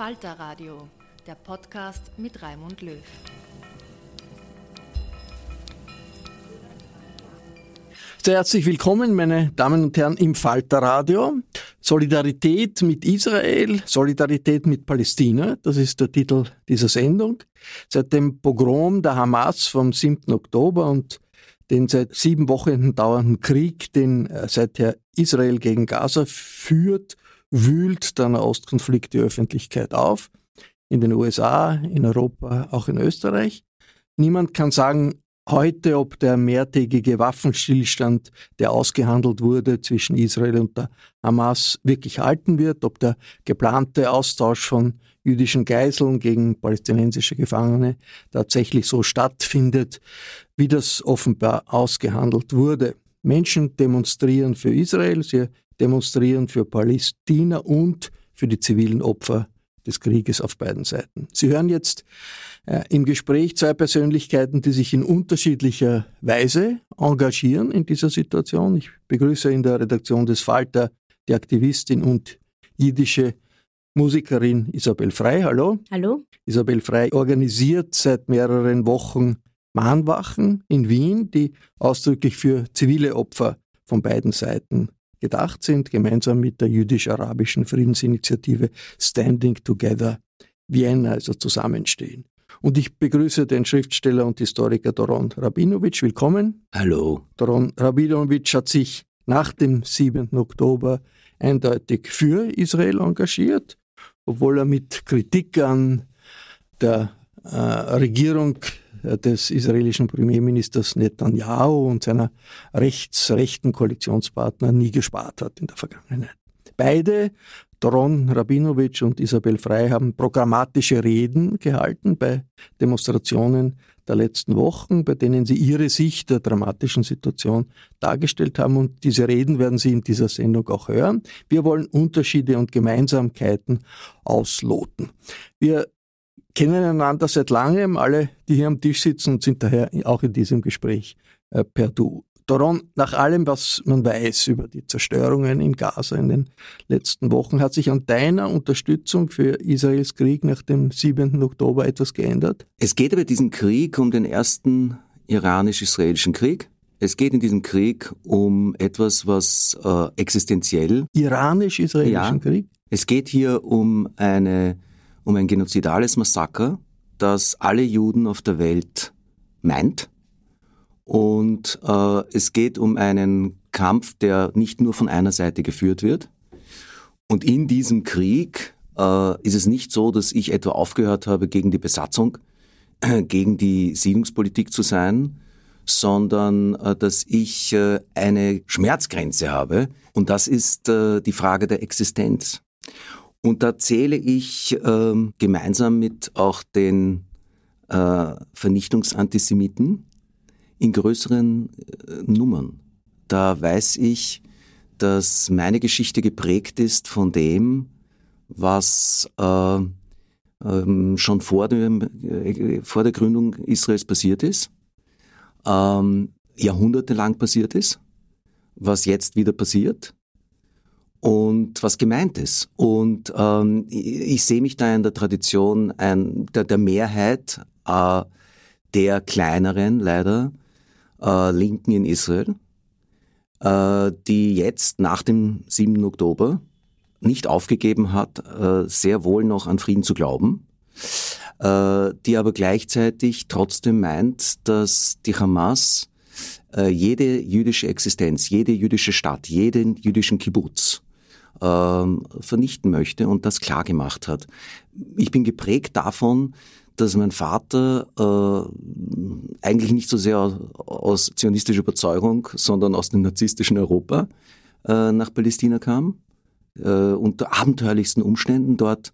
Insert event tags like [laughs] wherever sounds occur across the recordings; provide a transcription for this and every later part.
Falter Radio, der Podcast mit Raimund Löw. Sehr herzlich willkommen, meine Damen und Herren, im Falter Radio. Solidarität mit Israel, Solidarität mit Palästina, das ist der Titel dieser Sendung. Seit dem Pogrom der Hamas vom 7. Oktober und den seit sieben Wochen dauernden Krieg, den äh, seither Israel gegen Gaza führt, wühlt der Nahostkonflikt die Öffentlichkeit auf. In den USA, in Europa, auch in Österreich. Niemand kann sagen heute, ob der mehrtägige Waffenstillstand, der ausgehandelt wurde zwischen Israel und der Hamas, wirklich halten wird, ob der geplante Austausch von jüdischen Geiseln gegen palästinensische Gefangene tatsächlich so stattfindet, wie das offenbar ausgehandelt wurde. Menschen demonstrieren für Israel, sie demonstrieren für Palästina und für die zivilen Opfer des Krieges auf beiden Seiten. Sie hören jetzt äh, im Gespräch zwei Persönlichkeiten, die sich in unterschiedlicher Weise engagieren in dieser Situation. Ich begrüße in der Redaktion des Falter die Aktivistin und jiddische Musikerin Isabel Frei. Hallo. Hallo. Isabel Frei organisiert seit mehreren Wochen Mahnwachen in Wien, die ausdrücklich für zivile Opfer von beiden Seiten gedacht sind, gemeinsam mit der jüdisch-arabischen Friedensinitiative Standing Together Vienna, also zusammenstehen. Und ich begrüße den Schriftsteller und Historiker Doron Rabinovic. Willkommen. Hallo. Doron Rabinovic hat sich nach dem 7. Oktober eindeutig für Israel engagiert, obwohl er mit Kritik an der äh, Regierung des israelischen Premierministers Netanyahu und seiner rechtsrechten Koalitionspartner nie gespart hat in der Vergangenheit. Beide, Doron Rabinovic und Isabel Frei, haben programmatische Reden gehalten bei Demonstrationen der letzten Wochen, bei denen sie ihre Sicht der dramatischen Situation dargestellt haben. Und diese Reden werden Sie in dieser Sendung auch hören. Wir wollen Unterschiede und Gemeinsamkeiten ausloten. Wir kennen einander seit langem, alle, die hier am Tisch sitzen und sind daher auch in diesem Gespräch äh, per Du. Doron, nach allem, was man weiß über die Zerstörungen in Gaza in den letzten Wochen, hat sich an deiner Unterstützung für Israels Krieg nach dem 7. Oktober etwas geändert? Es geht bei diesem Krieg um den ersten iranisch-israelischen Krieg. Es geht in diesem Krieg um etwas, was äh, existenziell. Iranisch-israelischen ja, Krieg? Es geht hier um eine um ein genozidales Massaker, das alle Juden auf der Welt meint Und äh, es geht um einen Kampf, der nicht nur von einer Seite geführt wird. Und in diesem Krieg äh, ist es nicht so, dass ich etwa aufgehört habe, gegen die Besatzung, äh, gegen die Siedlungspolitik zu sein, sondern äh, dass ich äh, eine Schmerzgrenze habe. Und das ist äh, die Frage der Existenz. Und da zähle ich ähm, gemeinsam mit auch den äh, Vernichtungsantisemiten in größeren äh, Nummern. Da weiß ich, dass meine Geschichte geprägt ist von dem, was äh, ähm, schon vor, dem, äh, vor der Gründung Israels passiert ist, ähm, jahrhundertelang passiert ist, was jetzt wieder passiert und was gemeint ist. Und ähm, ich, ich sehe mich da in der Tradition ein, der, der Mehrheit äh, der kleineren, leider, äh, Linken in Israel, äh, die jetzt nach dem 7. Oktober nicht aufgegeben hat, äh, sehr wohl noch an Frieden zu glauben, äh, die aber gleichzeitig trotzdem meint, dass die Hamas äh, jede jüdische Existenz, jede jüdische Stadt, jeden jüdischen Kibbutz ähm, vernichten möchte und das klar gemacht hat. Ich bin geprägt davon, dass mein Vater äh, eigentlich nicht so sehr aus zionistischer Überzeugung, sondern aus dem narzisstischen Europa äh, nach Palästina kam, äh, unter abenteuerlichsten Umständen dort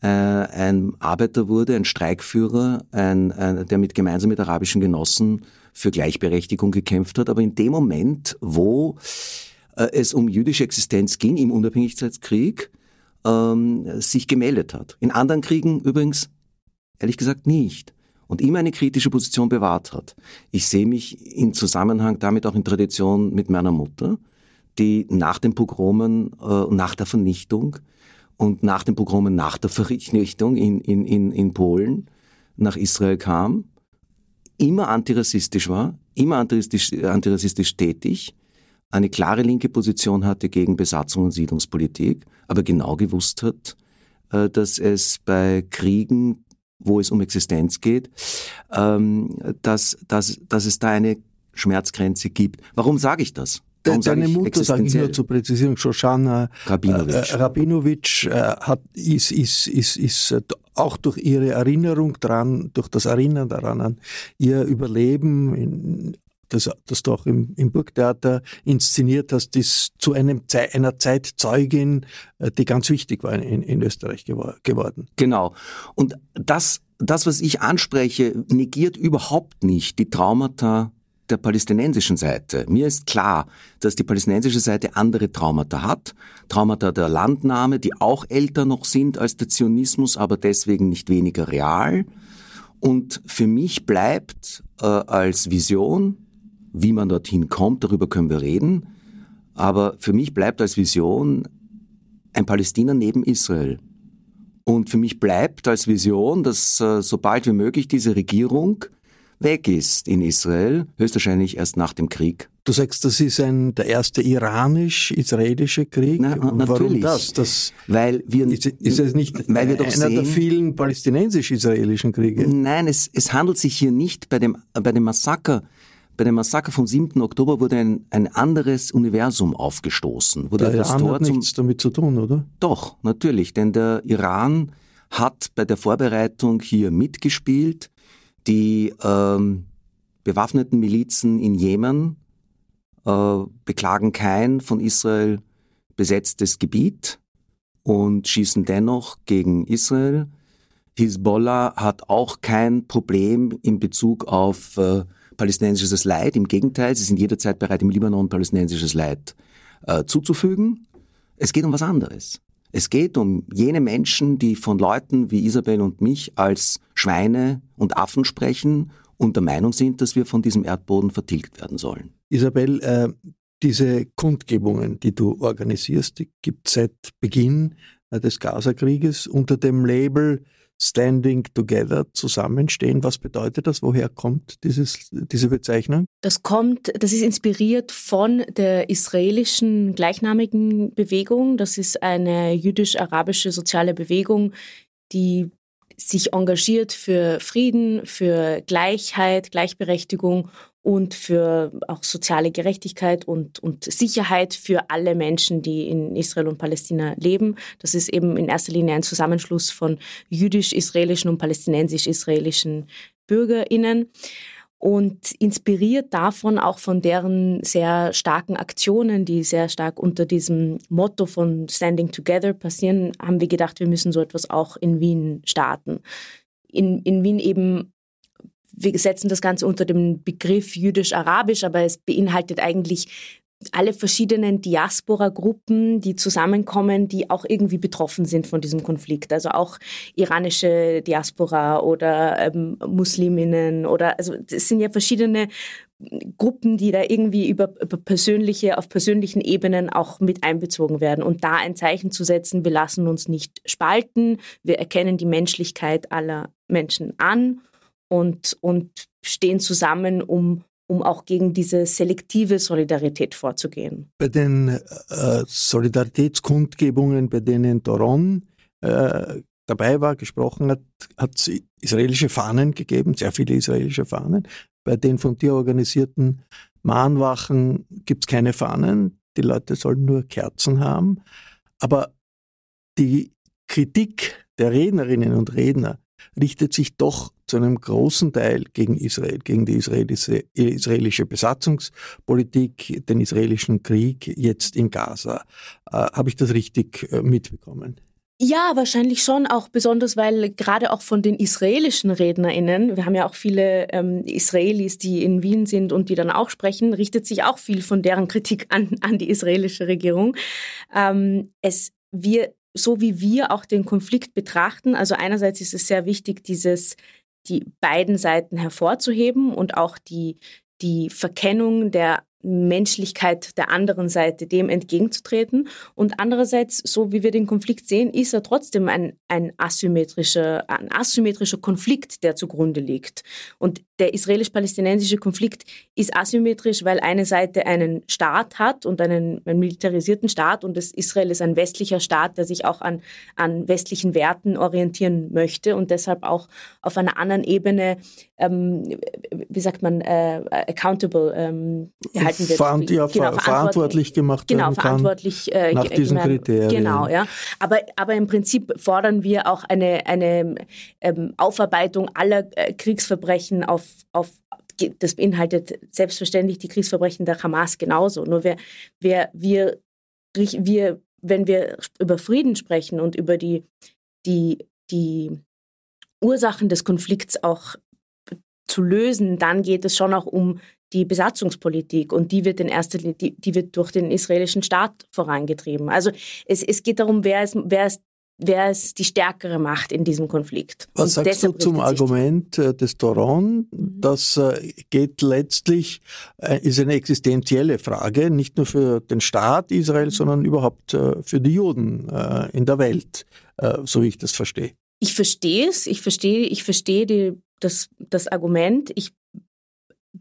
äh, ein Arbeiter wurde, ein Streikführer, ein, ein, der mit gemeinsam mit arabischen Genossen für Gleichberechtigung gekämpft hat. Aber in dem Moment, wo es um jüdische Existenz ging im Unabhängigkeitskrieg, ähm, sich gemeldet hat. In anderen Kriegen übrigens Ehrlich gesagt nicht. Und immer eine kritische Position bewahrt hat. Ich sehe mich in Zusammenhang damit auch in Tradition mit meiner Mutter, die nach den Pogromen, äh, nach der Vernichtung und nach den Pogromen, nach der Vernichtung in, in, in, in Polen nach Israel kam, immer antirassistisch war, immer antirassistisch, antirassistisch tätig, eine klare linke Position hatte gegen Besatzung und Siedlungspolitik, aber genau gewusst hat, äh, dass es bei Kriegen wo es um Existenz geht, ähm, dass, dass, dass es da eine Schmerzgrenze gibt. Warum sage ich das? Warum Deine sage Mutter, sage ich nur zur Präzisierung, Shoshana Rabinowitsch, äh, Rabinowitsch äh, hat, ist, ist, ist, ist auch durch ihre Erinnerung dran, durch das Erinnern daran an ihr Überleben in, das, das du auch im, im Burgtheater inszeniert hast, ist zu einem, einer Zeitzeugin, äh, die ganz wichtig war in, in Österreich geworden. Genau. Und das, das, was ich anspreche, negiert überhaupt nicht die Traumata der palästinensischen Seite. Mir ist klar, dass die palästinensische Seite andere Traumata hat. Traumata der Landnahme, die auch älter noch sind als der Zionismus, aber deswegen nicht weniger real. Und für mich bleibt äh, als Vision wie man dorthin kommt, darüber können wir reden. Aber für mich bleibt als Vision ein Palästina neben Israel. Und für mich bleibt als Vision, dass äh, so bald wie möglich diese Regierung weg ist in Israel, höchstwahrscheinlich erst nach dem Krieg. Du sagst, das ist ein, der erste iranisch-israelische Krieg. Na, natürlich. Warum das? das weil wir, ist, ist es nicht weil wir doch einer sehen, der vielen palästinensisch-israelischen Kriege? Nein, es, es handelt sich hier nicht bei dem, bei dem Massaker bei dem Massaker vom 7. Oktober wurde ein, ein anderes Universum aufgestoßen. Wurde der Iran Tor hat nichts damit zu tun, oder? Doch, natürlich, denn der Iran hat bei der Vorbereitung hier mitgespielt. Die ähm, bewaffneten Milizen in Jemen äh, beklagen kein von Israel besetztes Gebiet und schießen dennoch gegen Israel. Hisbollah hat auch kein Problem in Bezug auf äh, palästinensisches Leid. Im Gegenteil, sie sind jederzeit bereit, im Libanon palästinensisches Leid äh, zuzufügen. Es geht um was anderes. Es geht um jene Menschen, die von Leuten wie Isabel und mich als Schweine und Affen sprechen und der Meinung sind, dass wir von diesem Erdboden vertilgt werden sollen. Isabel, äh, diese Kundgebungen, die du organisierst, gibt seit Beginn äh, des Gaza-Krieges unter dem Label Standing Together zusammenstehen. Was bedeutet das? Woher kommt dieses, diese Bezeichnung? Das kommt, das ist inspiriert von der israelischen gleichnamigen Bewegung. Das ist eine jüdisch-arabische soziale Bewegung, die sich engagiert für Frieden, für Gleichheit, Gleichberechtigung und für auch soziale Gerechtigkeit und, und Sicherheit für alle Menschen, die in Israel und Palästina leben. Das ist eben in erster Linie ein Zusammenschluss von jüdisch-israelischen und palästinensisch-israelischen Bürgerinnen und inspiriert davon auch von deren sehr starken Aktionen, die sehr stark unter diesem Motto von Standing Together passieren, haben wir gedacht, wir müssen so etwas auch in Wien starten. In, in Wien eben, wir setzen das Ganze unter dem Begriff jüdisch-arabisch, aber es beinhaltet eigentlich alle verschiedenen Diaspora-Gruppen, die zusammenkommen, die auch irgendwie betroffen sind von diesem Konflikt. Also auch iranische Diaspora oder ähm, Musliminnen oder also es sind ja verschiedene Gruppen, die da irgendwie über, über persönliche, auf persönlichen Ebenen auch mit einbezogen werden. Und da ein Zeichen zu setzen, wir lassen uns nicht spalten, wir erkennen die Menschlichkeit aller Menschen an und, und stehen zusammen, um um auch gegen diese selektive Solidarität vorzugehen. Bei den äh, Solidaritätskundgebungen, bei denen Doron äh, dabei war, gesprochen hat, hat es israelische Fahnen gegeben, sehr viele israelische Fahnen. Bei den von dir organisierten Mahnwachen gibt es keine Fahnen, die Leute sollen nur Kerzen haben. Aber die Kritik der Rednerinnen und Redner richtet sich doch zu einem großen Teil gegen Israel, gegen die israelische, Besatzungspolitik, den israelischen Krieg jetzt in Gaza. Äh, Habe ich das richtig äh, mitbekommen? Ja, wahrscheinlich schon, auch besonders, weil gerade auch von den israelischen RednerInnen, wir haben ja auch viele ähm, Israelis, die in Wien sind und die dann auch sprechen, richtet sich auch viel von deren Kritik an, an die israelische Regierung. Ähm, es, wir so wie wir auch den Konflikt betrachten. Also einerseits ist es sehr wichtig, dieses, die beiden Seiten hervorzuheben und auch die, die Verkennung der Menschlichkeit der anderen Seite, dem entgegenzutreten. Und andererseits, so wie wir den Konflikt sehen, ist er trotzdem ein, ein, asymmetrischer, ein asymmetrischer Konflikt, der zugrunde liegt. Und der israelisch-palästinensische Konflikt ist asymmetrisch, weil eine Seite einen Staat hat und einen, einen militarisierten Staat und das Israel ist ein westlicher Staat, der sich auch an, an westlichen Werten orientieren möchte und deshalb auch auf einer anderen Ebene, ähm, wie sagt man, äh, accountable ähm, gehalten wird. Verant ja, genau, verantwortlich gemacht genau, werden verantwortlich, äh, nach diesen Kriterien. Genau, ja. Aber, aber im Prinzip fordern wir auch eine, eine ähm, Aufarbeitung aller äh, Kriegsverbrechen auf, auf das beinhaltet selbstverständlich die Kriegsverbrechen der Hamas genauso. Nur wir, wir, wir, wir, wenn wir über Frieden sprechen und über die, die, die Ursachen des Konflikts auch zu lösen, dann geht es schon auch um die Besatzungspolitik und die wird in erster Linie, die, die wird durch den israelischen Staat vorangetrieben. Also es, es geht darum, wer ist, wer ist wer ist die stärkere Macht in diesem Konflikt. Was und sagst du zum Argument äh, des Doron? Mhm. Das äh, geht letztlich, äh, ist eine existenzielle Frage, nicht nur für den Staat Israel, mhm. sondern überhaupt für die Juden in der Welt, so wie ich das verstehe. Ich verstehe es, ich verstehe, ich verstehe die, das, das Argument. Ich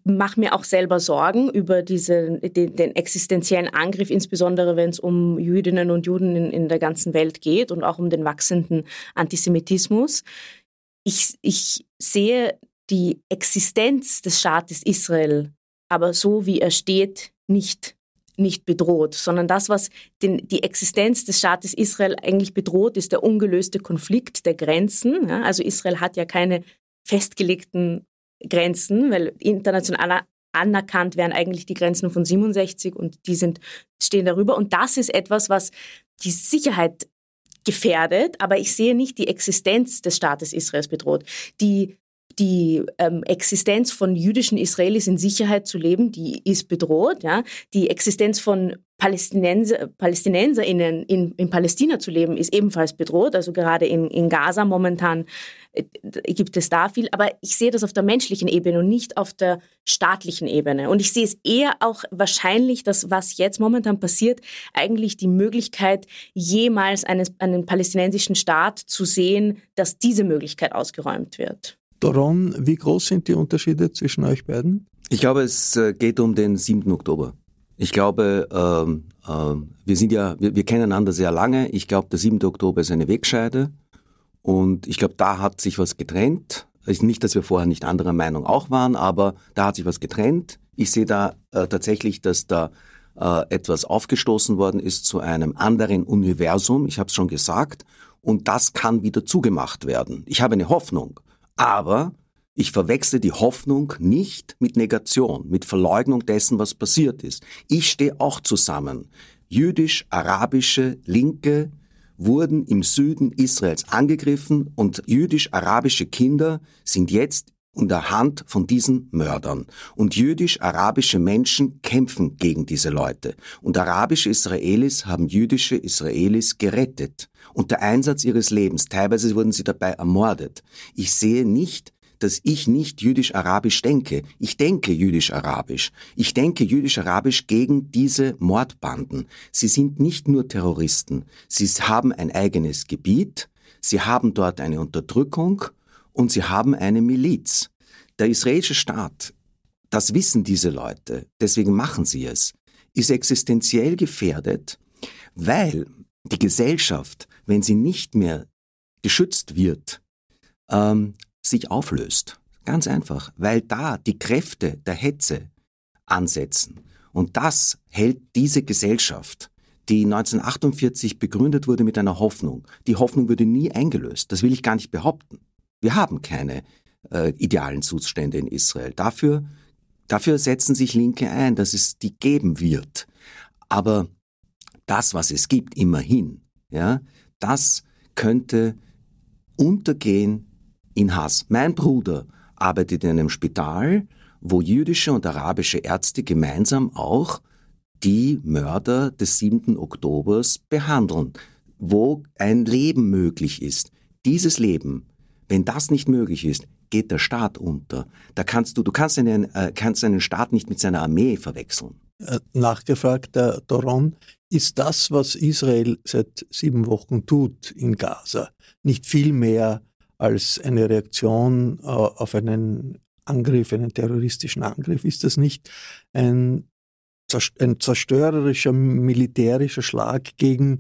mache mir auch selber Sorgen über diese, den, den existenziellen Angriff, insbesondere wenn es um Jüdinnen und Juden in, in, der ganzen Welt geht und auch um den wachsenden Antisemitismus. Ich, ich sehe die Existenz des Staates Israel aber so, wie er steht, nicht nicht bedroht, sondern das, was den, die Existenz des Staates Israel eigentlich bedroht, ist der ungelöste Konflikt der Grenzen. Ja, also Israel hat ja keine festgelegten Grenzen, weil international anerkannt werden eigentlich die Grenzen von 67 und die sind, stehen darüber. Und das ist etwas, was die Sicherheit gefährdet, aber ich sehe nicht die Existenz des Staates Israels bedroht. Die die ähm, Existenz von jüdischen Israelis in Sicherheit zu leben, die ist bedroht. Ja? Die Existenz von Palästinenser, PalästinenserInnen in, in Palästina zu leben, ist ebenfalls bedroht. Also gerade in, in Gaza momentan äh, gibt es da viel. Aber ich sehe das auf der menschlichen Ebene und nicht auf der staatlichen Ebene. Und ich sehe es eher auch wahrscheinlich, dass was jetzt momentan passiert, eigentlich die Möglichkeit, jemals eines, einen palästinensischen Staat zu sehen, dass diese Möglichkeit ausgeräumt wird. Doron, wie groß sind die Unterschiede zwischen euch beiden? Ich glaube, es äh, geht um den 7. Oktober. Ich glaube, ähm, ähm, wir sind ja, wir, wir kennen einander sehr lange. Ich glaube, der 7. Oktober ist eine Wegscheide. Und ich glaube, da hat sich was getrennt. Nicht, dass wir vorher nicht anderer Meinung auch waren, aber da hat sich was getrennt. Ich sehe da äh, tatsächlich, dass da äh, etwas aufgestoßen worden ist zu einem anderen Universum. Ich habe es schon gesagt. Und das kann wieder zugemacht werden. Ich habe eine Hoffnung. Aber ich verwechsle die Hoffnung nicht mit Negation, mit Verleugnung dessen, was passiert ist. Ich stehe auch zusammen. Jüdisch-arabische Linke wurden im Süden Israels angegriffen und jüdisch-arabische Kinder sind jetzt in der Hand von diesen Mördern. Und jüdisch-arabische Menschen kämpfen gegen diese Leute. Und arabische Israelis haben jüdische Israelis gerettet. Unter Einsatz ihres Lebens. Teilweise wurden sie dabei ermordet. Ich sehe nicht dass ich nicht jüdisch-arabisch denke. Ich denke jüdisch-arabisch. Ich denke jüdisch-arabisch gegen diese Mordbanden. Sie sind nicht nur Terroristen. Sie haben ein eigenes Gebiet. Sie haben dort eine Unterdrückung und sie haben eine Miliz. Der israelische Staat, das wissen diese Leute, deswegen machen sie es, ist existenziell gefährdet, weil die Gesellschaft, wenn sie nicht mehr geschützt wird, ähm, sich auflöst. Ganz einfach, weil da die Kräfte der Hetze ansetzen. Und das hält diese Gesellschaft, die 1948 begründet wurde mit einer Hoffnung. Die Hoffnung würde nie eingelöst. Das will ich gar nicht behaupten. Wir haben keine äh, idealen Zustände in Israel. Dafür, dafür setzen sich Linke ein, dass es die geben wird. Aber das, was es gibt, immerhin, ja, das könnte untergehen in Hass. Mein Bruder arbeitet in einem Spital, wo jüdische und arabische Ärzte gemeinsam auch die Mörder des 7. Oktobers behandeln, wo ein Leben möglich ist. Dieses Leben, wenn das nicht möglich ist, geht der Staat unter. Da kannst du, du kannst einen, äh, kannst einen Staat nicht mit seiner Armee verwechseln. Äh, nachgefragt, der Doron, ist das, was Israel seit sieben Wochen tut in Gaza, nicht viel mehr als eine Reaktion äh, auf einen Angriff, einen terroristischen Angriff? Ist das nicht ein, ein zerstörerischer militärischer Schlag gegen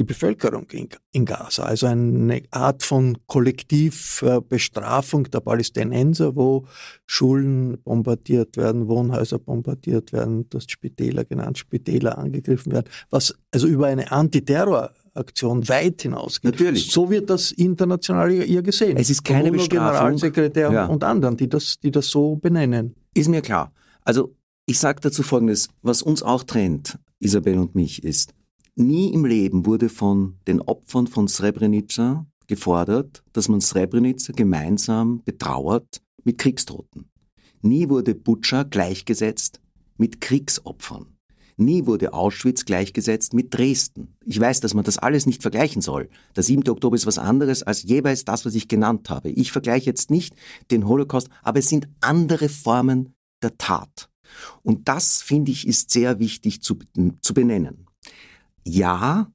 die Bevölkerung in, Gaza, also eine Art von Kollektivbestrafung der Palästinenser, wo Schulen bombardiert werden, Wohnhäuser bombardiert werden, du hast Spitäler genannt, Spitäler angegriffen werden, was also über eine Antiterror Aktion weit hinausgeht. Natürlich. So wird das international ihr gesehen. Es ist keine Bestrafung. Generalsekretär ja. und anderen, die das, die das so benennen. Ist mir klar. Also ich sage dazu Folgendes, was uns auch trennt, Isabel und mich, ist, nie im Leben wurde von den Opfern von Srebrenica gefordert, dass man Srebrenica gemeinsam betrauert mit Kriegstoten. Nie wurde Butscha gleichgesetzt mit Kriegsopfern. Nie wurde Auschwitz gleichgesetzt mit Dresden. Ich weiß, dass man das alles nicht vergleichen soll. Der 7. Oktober ist was anderes als jeweils das, was ich genannt habe. Ich vergleiche jetzt nicht den Holocaust, aber es sind andere Formen der Tat. Und das, finde ich, ist sehr wichtig zu, zu benennen. Ja,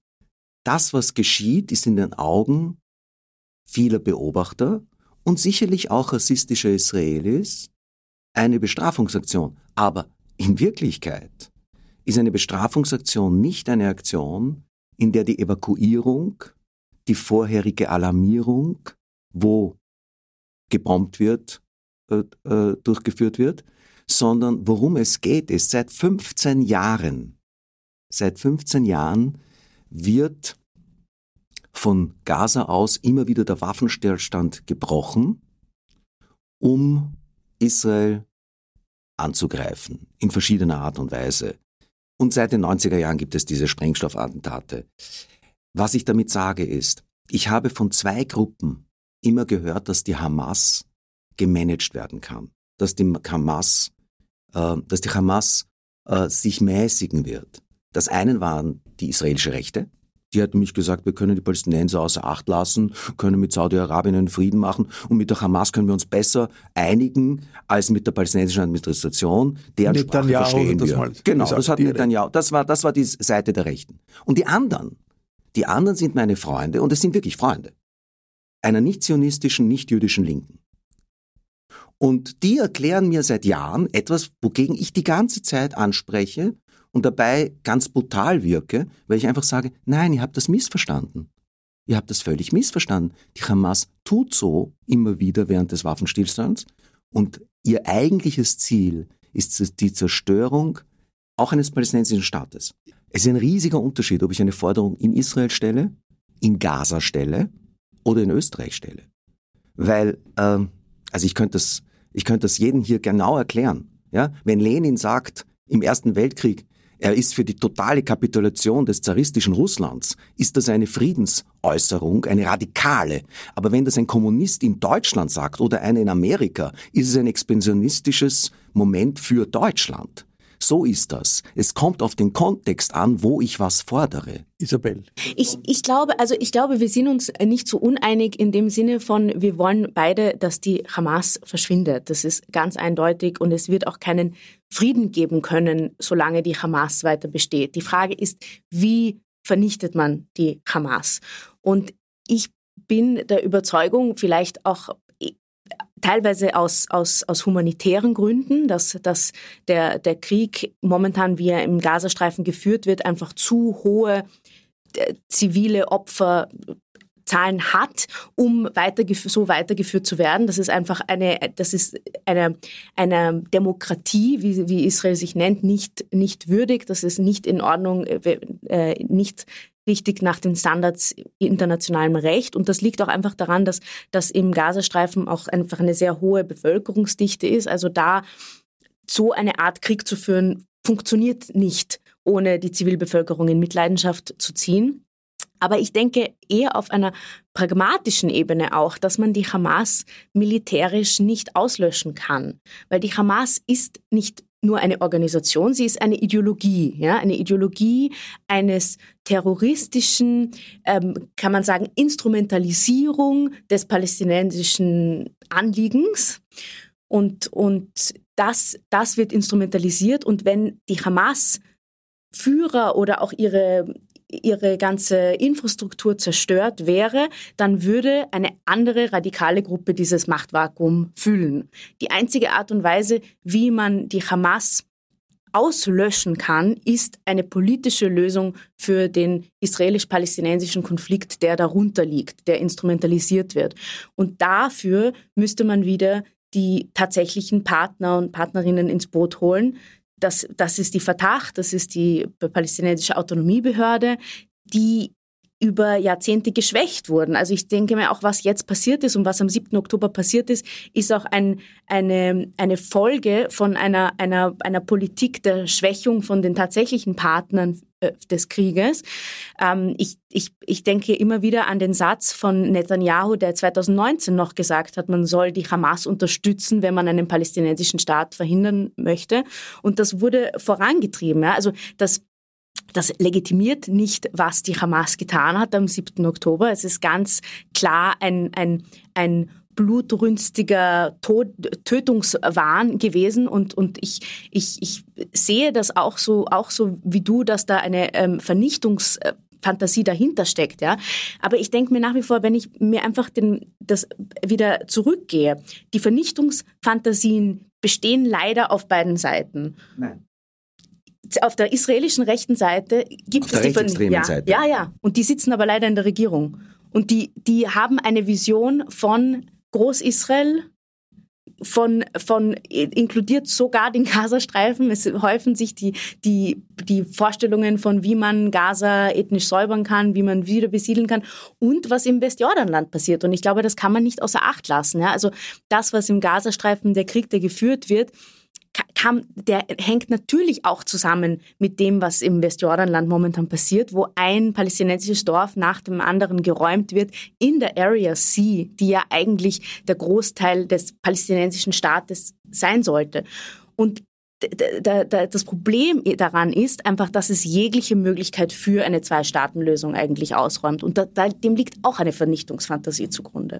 das, was geschieht, ist in den Augen vieler Beobachter und sicherlich auch rassistischer Israelis eine Bestrafungsaktion. Aber in Wirklichkeit ist eine Bestrafungsaktion nicht eine Aktion, in der die Evakuierung, die vorherige Alarmierung, wo gebombt wird, äh, äh, durchgeführt wird, sondern worum es geht, ist seit 15 Jahren, seit 15 Jahren wird von Gaza aus immer wieder der Waffenstillstand gebrochen, um Israel anzugreifen, in verschiedener Art und Weise. Und seit den 90er Jahren gibt es diese Sprengstoffattentate. Was ich damit sage ist, ich habe von zwei Gruppen immer gehört, dass die Hamas gemanagt werden kann, dass die Hamas, äh, dass die Hamas äh, sich mäßigen wird. Das einen waren die israelische Rechte, die hat mich gesagt, wir können die Palästinenser außer Acht lassen, können mit Saudi-Arabien einen Frieden machen und mit der Hamas können wir uns besser einigen als mit der palästinensischen Administration. Deren Netanyahu Sprache verstehen wir. Das genau, das hat Netanyahu. Das war, das war die Seite der Rechten. Und die anderen, die anderen sind meine Freunde und es sind wirklich Freunde einer nicht-zionistischen, nicht-jüdischen Linken. Und die erklären mir seit Jahren etwas, wogegen ich die ganze Zeit anspreche, und dabei ganz brutal wirke, weil ich einfach sage, nein, ihr habt das missverstanden. Ihr habt das völlig missverstanden. Die Hamas tut so immer wieder während des Waffenstillstands und ihr eigentliches Ziel ist die Zerstörung auch eines palästinensischen Staates. Es ist ein riesiger Unterschied, ob ich eine Forderung in Israel stelle, in Gaza stelle oder in Österreich stelle. Weil, ähm, also ich könnte das, ich könnte das jedem hier genau erklären. Ja, wenn Lenin sagt im Ersten Weltkrieg, er ist für die totale Kapitulation des zaristischen Russlands, ist das eine Friedensäußerung, eine radikale. Aber wenn das ein Kommunist in Deutschland sagt oder einer in Amerika, ist es ein expansionistisches Moment für Deutschland. So ist das. Es kommt auf den Kontext an, wo ich was fordere. Isabel. Ich, ich glaube, also ich glaube, wir sind uns nicht so uneinig in dem Sinne von, wir wollen beide, dass die Hamas verschwindet. Das ist ganz eindeutig und es wird auch keinen Frieden geben können, solange die Hamas weiter besteht. Die Frage ist, wie vernichtet man die Hamas? Und ich bin der Überzeugung, vielleicht auch teilweise aus, aus, aus humanitären Gründen, dass, dass der, der Krieg momentan, wie er im Gazastreifen geführt wird, einfach zu hohe äh, zivile Opferzahlen hat, um weitergef so weitergeführt zu werden. Das ist einfach eine, das ist eine, eine Demokratie, wie, wie Israel sich nennt, nicht, nicht würdig. Das ist nicht in Ordnung, äh, äh nicht richtig nach den Standards internationalem Recht. Und das liegt auch einfach daran, dass, dass im Gazastreifen auch einfach eine sehr hohe Bevölkerungsdichte ist. Also da so eine Art Krieg zu führen, funktioniert nicht, ohne die Zivilbevölkerung in Mitleidenschaft zu ziehen. Aber ich denke eher auf einer pragmatischen Ebene auch, dass man die Hamas militärisch nicht auslöschen kann. Weil die Hamas ist nicht nur eine Organisation, sie ist eine Ideologie, ja, eine Ideologie eines terroristischen, ähm, kann man sagen, Instrumentalisierung des palästinensischen Anliegens. Und, und das, das wird instrumentalisiert. Und wenn die Hamas Führer oder auch ihre, ihre ganze Infrastruktur zerstört wäre, dann würde eine andere radikale Gruppe dieses Machtvakuum füllen. Die einzige Art und Weise, wie man die Hamas auslöschen kann, ist eine politische Lösung für den israelisch-palästinensischen Konflikt, der darunter liegt, der instrumentalisiert wird. Und dafür müsste man wieder die tatsächlichen Partner und Partnerinnen ins Boot holen, das, das ist die Fatah, das ist die palästinensische Autonomiebehörde, die über Jahrzehnte geschwächt wurden. Also ich denke mir auch, was jetzt passiert ist und was am 7. Oktober passiert ist, ist auch ein, eine, eine Folge von einer, einer, einer Politik der Schwächung von den tatsächlichen Partnern des Krieges. Ähm, ich, ich, ich denke immer wieder an den Satz von Netanyahu, der 2019 noch gesagt hat, man soll die Hamas unterstützen, wenn man einen palästinensischen Staat verhindern möchte. Und das wurde vorangetrieben. Ja? Also das das legitimiert nicht, was die Hamas getan hat am 7. Oktober. Es ist ganz klar ein, ein, ein blutrünstiger Tod, Tötungswahn gewesen und, und ich, ich, ich sehe das auch so, auch so wie du, dass da eine ähm, Vernichtungsfantasie dahinter steckt, ja. Aber ich denke mir nach wie vor, wenn ich mir einfach den, das wieder zurückgehe, die Vernichtungsfantasien bestehen leider auf beiden Seiten. Nein auf der israelischen rechten Seite gibt auf es der die ja, Seite. Ja, ja. Und die sitzen aber leider in der Regierung. Und die, die haben eine Vision von Groß-Israel, von, von inkludiert sogar den [laughs] Gazastreifen. Es häufen sich die, die, die Vorstellungen von, wie man Gaza ethnisch säubern kann, wie man wieder besiedeln kann und was im Westjordanland passiert. Und ich glaube, das kann man nicht außer Acht lassen. Ja? Also das, was im Gazastreifen, der Krieg, der geführt wird, kam, der hängt natürlich auch zusammen mit dem, was im Westjordanland momentan passiert, wo ein palästinensisches Dorf nach dem anderen geräumt wird in der Area C, die ja eigentlich der Großteil des palästinensischen Staates sein sollte. Und das Problem daran ist einfach, dass es jegliche Möglichkeit für eine Zwei-Staaten-Lösung eigentlich ausräumt. Und dem liegt auch eine Vernichtungsfantasie zugrunde.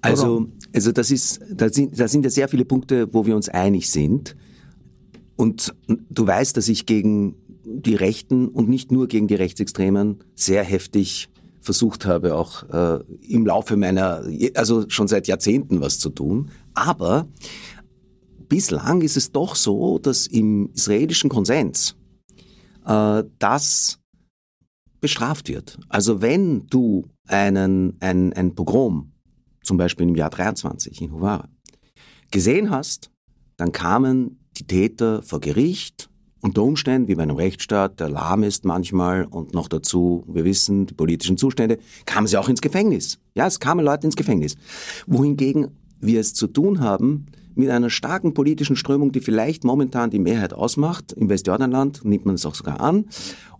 Also, also das ist, da sind, da sind ja sehr viele Punkte, wo wir uns einig sind. Und du weißt, dass ich gegen die Rechten und nicht nur gegen die Rechtsextremen sehr heftig versucht habe, auch äh, im Laufe meiner, also schon seit Jahrzehnten was zu tun. Aber bislang ist es doch so, dass im israelischen Konsens äh, das bestraft wird. Also wenn du einen, ein, ein Pogrom, zum Beispiel im Jahr 23 in Huwara, gesehen hast, dann kamen die Täter vor Gericht, unter Umständen, wie bei einem Rechtsstaat, der lahm ist manchmal und noch dazu, wir wissen, die politischen Zustände, kamen sie auch ins Gefängnis. Ja, es kamen Leute ins Gefängnis. Wohingegen wir es zu tun haben mit einer starken politischen Strömung, die vielleicht momentan die Mehrheit ausmacht. Im Westjordanland nimmt man es auch sogar an.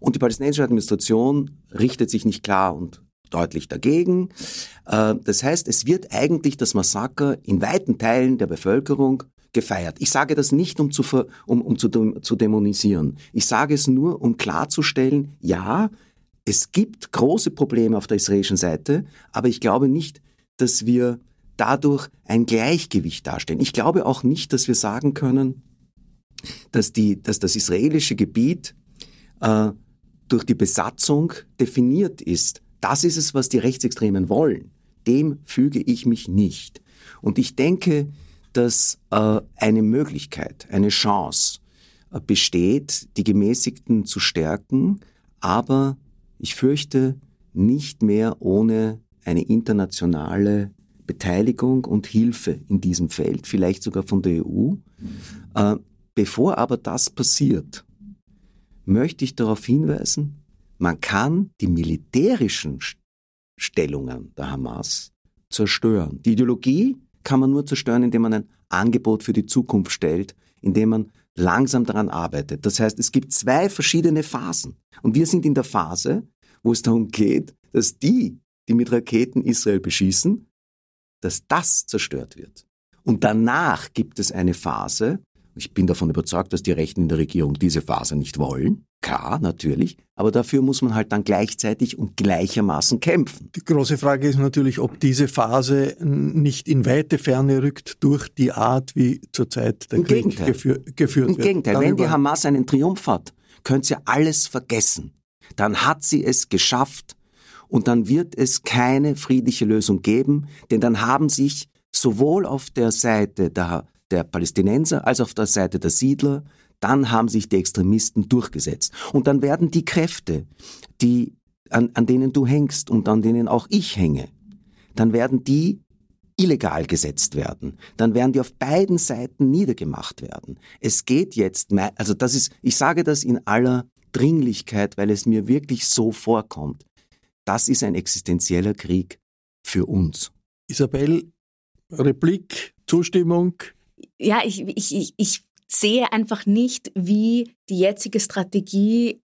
Und die palästinensische Administration richtet sich nicht klar und deutlich dagegen. Äh, das heißt, es wird eigentlich das Massaker in weiten Teilen der Bevölkerung gefeiert. Ich sage das nicht, um zu, um, um zu, zu dämonisieren. Ich sage es nur, um klarzustellen, ja, es gibt große Probleme auf der israelischen Seite, aber ich glaube nicht, dass wir dadurch ein Gleichgewicht darstellen. Ich glaube auch nicht, dass wir sagen können, dass, die, dass das israelische Gebiet äh, durch die Besatzung definiert ist. Das ist es, was die Rechtsextremen wollen. Dem füge ich mich nicht. Und ich denke, dass äh, eine Möglichkeit, eine Chance äh, besteht, die Gemäßigten zu stärken, aber ich fürchte nicht mehr ohne eine internationale Beteiligung und Hilfe in diesem Feld, vielleicht sogar von der EU. Äh, bevor aber das passiert, möchte ich darauf hinweisen, man kann die militärischen Stellungen der Hamas zerstören. Die Ideologie kann man nur zerstören, indem man ein Angebot für die Zukunft stellt, indem man langsam daran arbeitet. Das heißt, es gibt zwei verschiedene Phasen. Und wir sind in der Phase, wo es darum geht, dass die, die mit Raketen Israel beschießen, dass das zerstört wird. Und danach gibt es eine Phase, ich bin davon überzeugt, dass die Rechten in der Regierung diese Phase nicht wollen. Klar, natürlich. Aber dafür muss man halt dann gleichzeitig und gleichermaßen kämpfen. Die große Frage ist natürlich, ob diese Phase nicht in weite Ferne rückt durch die Art, wie zurzeit der Im Krieg Gegenteil. gefür geführt Im wird. Gegenteil, wenn die Hamas einen Triumph hat, könnt ihr alles vergessen. Dann hat sie es geschafft und dann wird es keine friedliche Lösung geben, denn dann haben sich sowohl auf der Seite der, der Palästinenser als auf der Seite der Siedler, dann haben sich die Extremisten durchgesetzt. Und dann werden die Kräfte, die, an, an denen du hängst und an denen auch ich hänge, dann werden die illegal gesetzt werden. Dann werden die auf beiden Seiten niedergemacht werden. Es geht jetzt, also das ist, ich sage das in aller Dringlichkeit, weil es mir wirklich so vorkommt. Das ist ein existenzieller Krieg für uns. Isabel, Replik, Zustimmung. Ja, ich, ich, ich, ich sehe einfach nicht, wie die jetzige Strategie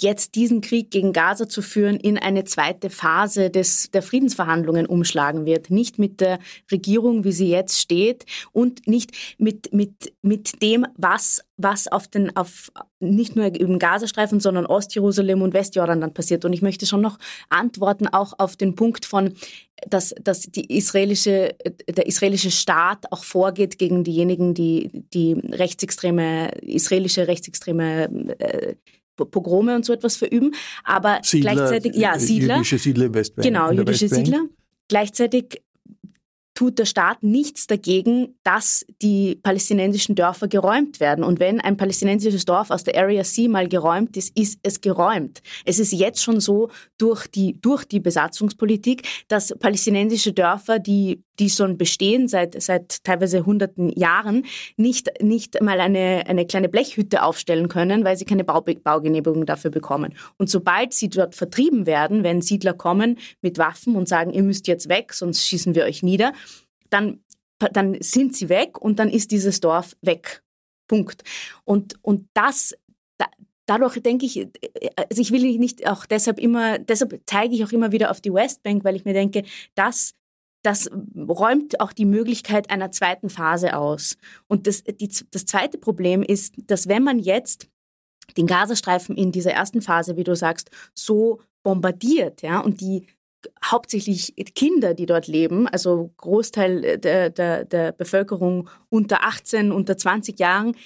jetzt diesen Krieg gegen Gaza zu führen, in eine zweite Phase des, der Friedensverhandlungen umschlagen wird. Nicht mit der Regierung, wie sie jetzt steht und nicht mit, mit, mit dem, was, was auf den, auf, nicht nur im Gazastreifen, sondern Ostjerusalem und Westjordan dann passiert. Und ich möchte schon noch antworten auch auf den Punkt von, dass, dass die israelische, der israelische Staat auch vorgeht gegen diejenigen, die, die rechtsextreme, israelische rechtsextreme äh, Pogrome und so etwas verüben, aber Siedler, gleichzeitig, ja, äh, Siedler, Jüdische Siedler im Westbank. genau, jüdische Westbank. Siedler. Gleichzeitig tut der Staat nichts dagegen, dass die palästinensischen Dörfer geräumt werden. Und wenn ein palästinensisches Dorf aus der Area C mal geräumt ist, ist es geräumt. Es ist jetzt schon so durch die, durch die Besatzungspolitik, dass palästinensische Dörfer, die, die schon bestehen seit, seit teilweise hunderten Jahren, nicht, nicht mal eine, eine kleine Blechhütte aufstellen können, weil sie keine Bau, Baugenehmigung dafür bekommen. Und sobald sie dort vertrieben werden, wenn Siedler kommen mit Waffen und sagen, ihr müsst jetzt weg, sonst schießen wir euch nieder, dann, dann sind sie weg und dann ist dieses Dorf weg. Punkt. Und, und das, da, dadurch denke ich, also ich will nicht auch deshalb immer, deshalb zeige ich auch immer wieder auf die Westbank, weil ich mir denke, das das räumt auch die Möglichkeit einer zweiten Phase aus. Und das, die, das zweite Problem ist, dass wenn man jetzt den Gazastreifen in dieser ersten Phase, wie du sagst, so bombardiert, ja, und die hauptsächlich Kinder, die dort leben, also Großteil der, der, der Bevölkerung unter 18, unter 20 Jahren,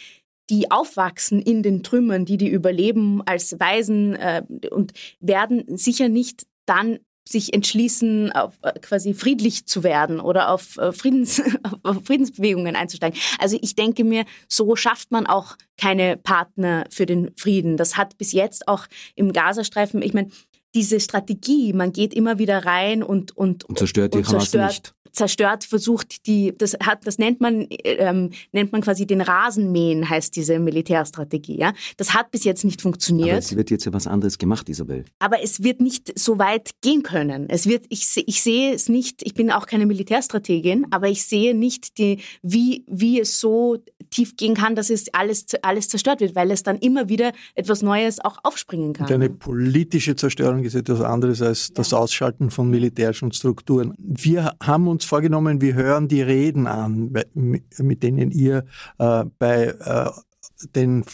die aufwachsen in den Trümmern, die die überleben als Waisen äh, und werden sicher nicht dann sich entschließen, auf, äh, quasi friedlich zu werden oder auf, äh, Friedens, [laughs] auf Friedensbewegungen einzusteigen. Also ich denke mir, so schafft man auch keine Partner für den Frieden. Das hat bis jetzt auch im Gazastreifen, ich meine, diese Strategie, man geht immer wieder rein und und, und zerstört die und Hamas nicht zerstört versucht, die, das hat, das nennt man, ähm, nennt man quasi den Rasenmähen, heißt diese Militärstrategie, ja. Das hat bis jetzt nicht funktioniert. Aber es wird jetzt ja was anderes gemacht, Isabel. Aber es wird nicht so weit gehen können. Es wird, ich, ich sehe es nicht, ich bin auch keine Militärstrategin, aber ich sehe nicht die, wie, wie es so tief gehen kann, dass es alles, alles zerstört wird, weil es dann immer wieder etwas Neues auch aufspringen kann. Und eine politische Zerstörung ist etwas anderes als das Ausschalten von militärischen Strukturen. Wir haben uns vorgenommen, wir hören die Reden an, mit denen ihr äh, bei äh, den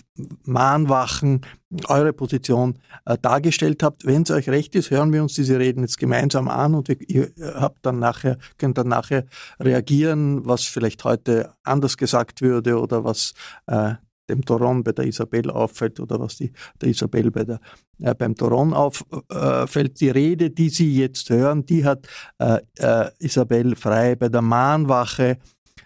Mahnwachen eure Position äh, dargestellt habt. Wenn es euch recht ist, hören wir uns diese Reden jetzt gemeinsam an und ihr habt dann nachher, könnt dann nachher reagieren, was vielleicht heute anders gesagt würde oder was äh, dem Toron bei der Isabel auffällt oder was die, der Isabel bei der, äh, beim Toron auffällt. Die Rede, die Sie jetzt hören, die hat äh, äh, Isabel Frei bei der Mahnwache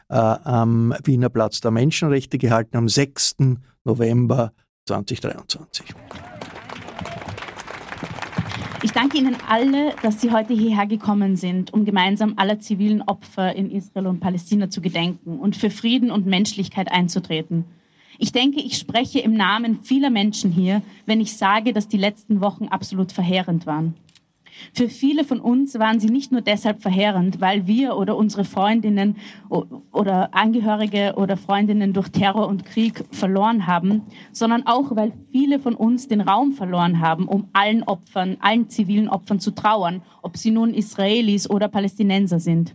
äh, am Wiener Platz der Menschenrechte gehalten am 6. November 2023. Ich danke Ihnen alle, dass Sie heute hierher gekommen sind, um gemeinsam aller zivilen Opfer in Israel und Palästina zu gedenken und für Frieden und Menschlichkeit einzutreten. Ich denke, ich spreche im Namen vieler Menschen hier, wenn ich sage, dass die letzten Wochen absolut verheerend waren. Für viele von uns waren sie nicht nur deshalb verheerend, weil wir oder unsere Freundinnen oder Angehörige oder Freundinnen durch Terror und Krieg verloren haben, sondern auch, weil viele von uns den Raum verloren haben, um allen Opfern, allen zivilen Opfern zu trauern, ob sie nun Israelis oder Palästinenser sind.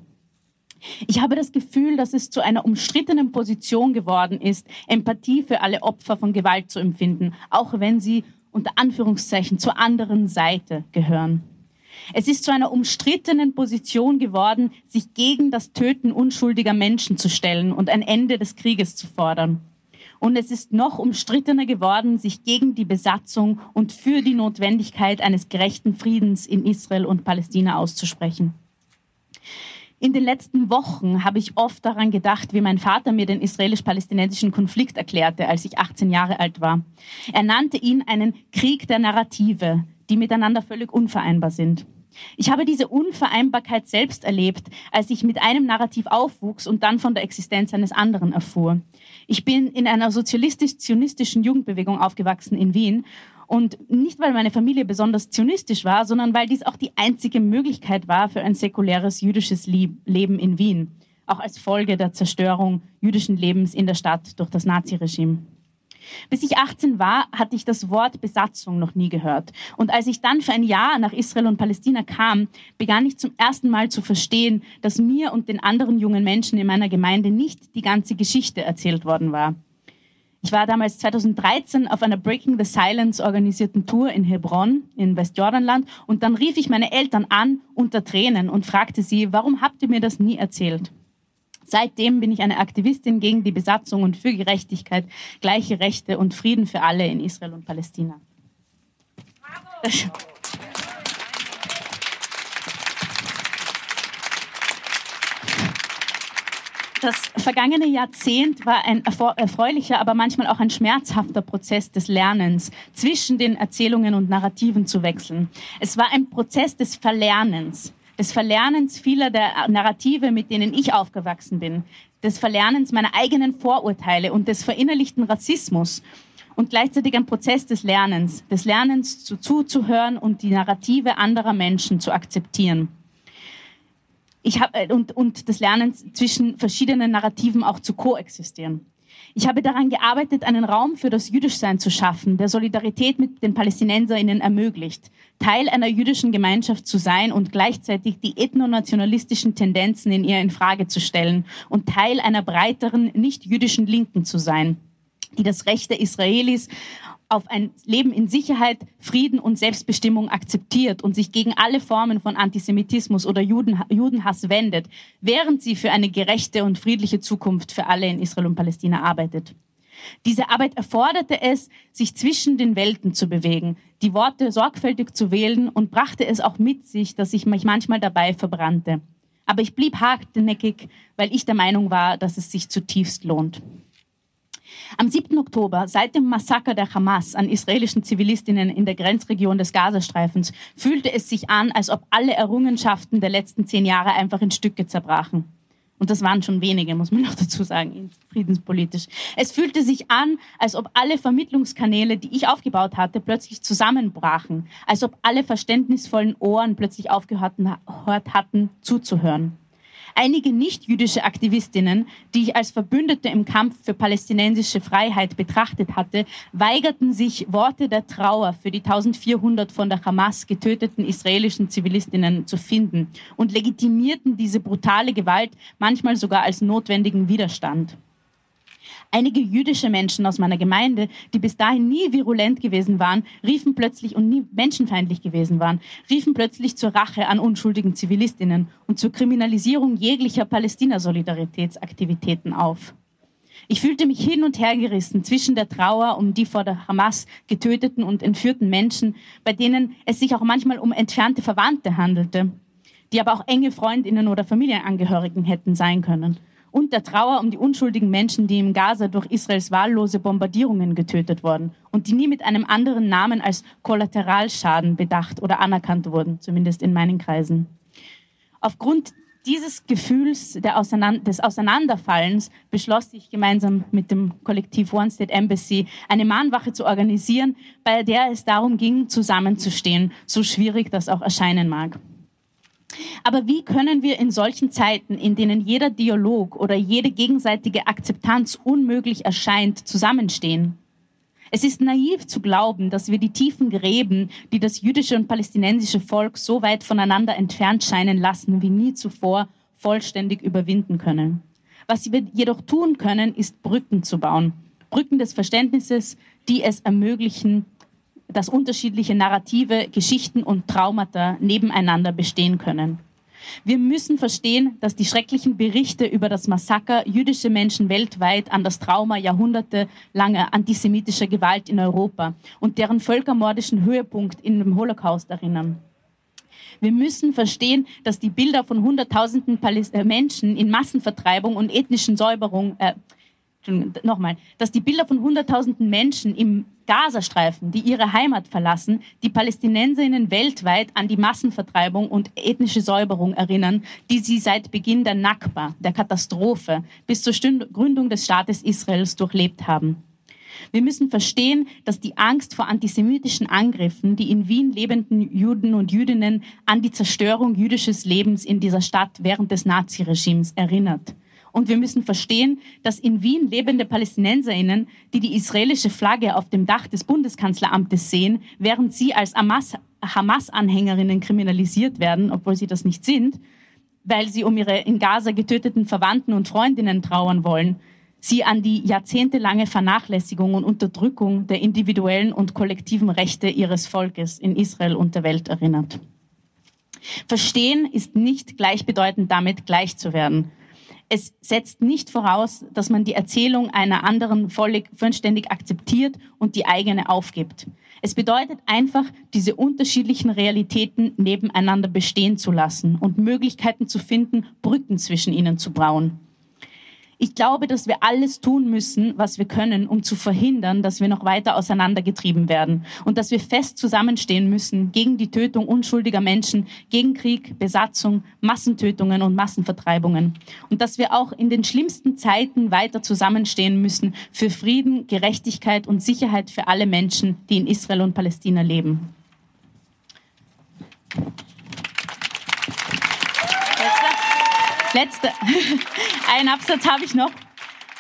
Ich habe das Gefühl, dass es zu einer umstrittenen Position geworden ist, Empathie für alle Opfer von Gewalt zu empfinden, auch wenn sie unter Anführungszeichen zur anderen Seite gehören. Es ist zu einer umstrittenen Position geworden, sich gegen das Töten unschuldiger Menschen zu stellen und ein Ende des Krieges zu fordern. Und es ist noch umstrittener geworden, sich gegen die Besatzung und für die Notwendigkeit eines gerechten Friedens in Israel und Palästina auszusprechen. In den letzten Wochen habe ich oft daran gedacht, wie mein Vater mir den israelisch-palästinensischen Konflikt erklärte, als ich 18 Jahre alt war. Er nannte ihn einen Krieg der Narrative, die miteinander völlig unvereinbar sind. Ich habe diese Unvereinbarkeit selbst erlebt, als ich mit einem Narrativ aufwuchs und dann von der Existenz eines anderen erfuhr. Ich bin in einer sozialistisch-zionistischen Jugendbewegung aufgewachsen in Wien und nicht, weil meine Familie besonders zionistisch war, sondern weil dies auch die einzige Möglichkeit war für ein säkuläres jüdisches Leben in Wien, auch als Folge der Zerstörung jüdischen Lebens in der Stadt durch das Naziregime. Bis ich 18 war, hatte ich das Wort Besatzung noch nie gehört. Und als ich dann für ein Jahr nach Israel und Palästina kam, begann ich zum ersten Mal zu verstehen, dass mir und den anderen jungen Menschen in meiner Gemeinde nicht die ganze Geschichte erzählt worden war. Ich war damals 2013 auf einer Breaking the Silence organisierten Tour in Hebron in Westjordanland und dann rief ich meine Eltern an unter Tränen und fragte sie, warum habt ihr mir das nie erzählt? Seitdem bin ich eine Aktivistin gegen die Besatzung und für Gerechtigkeit, gleiche Rechte und Frieden für alle in Israel und Palästina. Bravo. Das vergangene Jahrzehnt war ein erfreulicher, aber manchmal auch ein schmerzhafter Prozess des Lernens, zwischen den Erzählungen und Narrativen zu wechseln. Es war ein Prozess des Verlernens, des Verlernens vieler der Narrative, mit denen ich aufgewachsen bin, des Verlernens meiner eigenen Vorurteile und des verinnerlichten Rassismus und gleichzeitig ein Prozess des Lernens, des Lernens zu, zuzuhören und die Narrative anderer Menschen zu akzeptieren ich hab, äh, und, und des Lernens zwischen verschiedenen Narrativen auch zu koexistieren. Ich habe daran gearbeitet, einen Raum für das Jüdischsein zu schaffen, der Solidarität mit den PalästinenserInnen ermöglicht, Teil einer jüdischen Gemeinschaft zu sein und gleichzeitig die ethnonationalistischen Tendenzen in ihr in Frage zu stellen und Teil einer breiteren nicht-jüdischen Linken zu sein, die das Recht der Israelis auf ein Leben in Sicherheit, Frieden und Selbstbestimmung akzeptiert und sich gegen alle Formen von Antisemitismus oder Juden, Judenhass wendet, während sie für eine gerechte und friedliche Zukunft für alle in Israel und Palästina arbeitet. Diese Arbeit erforderte es, sich zwischen den Welten zu bewegen, die Worte sorgfältig zu wählen und brachte es auch mit sich, dass ich mich manchmal dabei verbrannte. Aber ich blieb hartnäckig, weil ich der Meinung war, dass es sich zutiefst lohnt. Am 7. Oktober, seit dem Massaker der Hamas an israelischen Zivilistinnen in der Grenzregion des Gazastreifens, fühlte es sich an, als ob alle Errungenschaften der letzten zehn Jahre einfach in Stücke zerbrachen. Und das waren schon wenige, muss man [laughs] noch dazu sagen, friedenspolitisch. Es fühlte sich an, als ob alle Vermittlungskanäle, die ich aufgebaut hatte, plötzlich zusammenbrachen. Als ob alle verständnisvollen Ohren plötzlich aufgehört hatten, zuzuhören. Einige nicht-jüdische Aktivistinnen, die ich als Verbündete im Kampf für palästinensische Freiheit betrachtet hatte, weigerten sich, Worte der Trauer für die 1400 von der Hamas getöteten israelischen Zivilistinnen zu finden und legitimierten diese brutale Gewalt manchmal sogar als notwendigen Widerstand. Einige jüdische Menschen aus meiner Gemeinde, die bis dahin nie virulent gewesen waren, riefen plötzlich und nie menschenfeindlich gewesen waren, riefen plötzlich zur Rache an unschuldigen Zivilistinnen und zur Kriminalisierung jeglicher Palästina-Solidaritätsaktivitäten auf. Ich fühlte mich hin und her gerissen zwischen der Trauer um die vor der Hamas getöteten und entführten Menschen, bei denen es sich auch manchmal um entfernte Verwandte handelte, die aber auch enge Freundinnen oder Familienangehörigen hätten sein können und der Trauer um die unschuldigen Menschen, die im Gaza durch Israels wahllose Bombardierungen getötet wurden und die nie mit einem anderen Namen als Kollateralschaden bedacht oder anerkannt wurden, zumindest in meinen Kreisen. Aufgrund dieses Gefühls Auseinander des Auseinanderfallens beschloss ich gemeinsam mit dem Kollektiv One State Embassy eine Mahnwache zu organisieren, bei der es darum ging, zusammenzustehen, so schwierig das auch erscheinen mag. Aber wie können wir in solchen Zeiten, in denen jeder Dialog oder jede gegenseitige Akzeptanz unmöglich erscheint, zusammenstehen? Es ist naiv zu glauben, dass wir die tiefen Gräben, die das jüdische und palästinensische Volk so weit voneinander entfernt scheinen lassen wie nie zuvor, vollständig überwinden können. Was wir jedoch tun können, ist Brücken zu bauen. Brücken des Verständnisses, die es ermöglichen, dass unterschiedliche Narrative, Geschichten und Traumata nebeneinander bestehen können. Wir müssen verstehen, dass die schrecklichen Berichte über das Massaker jüdischer Menschen weltweit an das Trauma jahrzehntelanger antisemitischer Gewalt in Europa und deren völkermordischen Höhepunkt in dem Holocaust erinnern. Wir müssen verstehen, dass die Bilder von Hunderttausenden äh, Menschen in Massenvertreibung und ethnischen Säuberung, äh, nochmal, dass die Bilder von Hunderttausenden Menschen im Gazastreifen, die ihre Heimat verlassen, die Palästinenserinnen weltweit an die Massenvertreibung und ethnische Säuberung erinnern, die sie seit Beginn der Nakba, der Katastrophe, bis zur Gründung des Staates Israels durchlebt haben. Wir müssen verstehen, dass die Angst vor antisemitischen Angriffen die in Wien lebenden Juden und Jüdinnen an die Zerstörung jüdisches Lebens in dieser Stadt während des Naziregimes erinnert. Und wir müssen verstehen, dass in Wien lebende Palästinenserinnen, die die israelische Flagge auf dem Dach des Bundeskanzleramtes sehen, während sie als Hamas-Anhängerinnen kriminalisiert werden, obwohl sie das nicht sind, weil sie um ihre in Gaza getöteten Verwandten und Freundinnen trauern wollen, sie an die jahrzehntelange Vernachlässigung und Unterdrückung der individuellen und kollektiven Rechte ihres Volkes in Israel und der Welt erinnert. Verstehen ist nicht gleichbedeutend damit, gleich zu werden es setzt nicht voraus, dass man die Erzählung einer anderen vollständig akzeptiert und die eigene aufgibt. Es bedeutet einfach, diese unterschiedlichen Realitäten nebeneinander bestehen zu lassen und Möglichkeiten zu finden, Brücken zwischen ihnen zu bauen. Ich glaube, dass wir alles tun müssen, was wir können, um zu verhindern, dass wir noch weiter auseinandergetrieben werden und dass wir fest zusammenstehen müssen gegen die Tötung unschuldiger Menschen, gegen Krieg, Besatzung, Massentötungen und Massenvertreibungen und dass wir auch in den schlimmsten Zeiten weiter zusammenstehen müssen für Frieden, Gerechtigkeit und Sicherheit für alle Menschen, die in Israel und Palästina leben. Letzte. [laughs] Ein Absatz habe ich noch.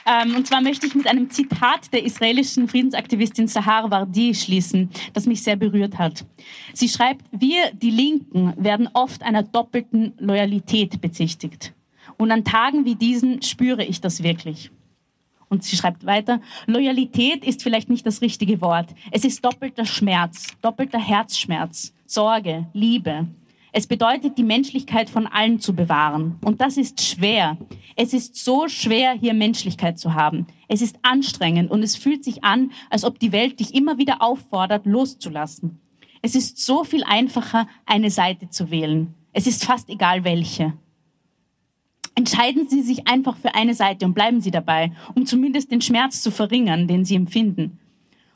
Ähm, und zwar möchte ich mit einem Zitat der israelischen Friedensaktivistin Sahar Wardi schließen, das mich sehr berührt hat. Sie schreibt, wir, die Linken, werden oft einer doppelten Loyalität bezichtigt. Und an Tagen wie diesen spüre ich das wirklich. Und sie schreibt weiter, Loyalität ist vielleicht nicht das richtige Wort. Es ist doppelter Schmerz, doppelter Herzschmerz, Sorge, Liebe. Es bedeutet, die Menschlichkeit von allen zu bewahren. Und das ist schwer. Es ist so schwer, hier Menschlichkeit zu haben. Es ist anstrengend und es fühlt sich an, als ob die Welt dich immer wieder auffordert, loszulassen. Es ist so viel einfacher, eine Seite zu wählen. Es ist fast egal welche. Entscheiden Sie sich einfach für eine Seite und bleiben Sie dabei, um zumindest den Schmerz zu verringern, den Sie empfinden.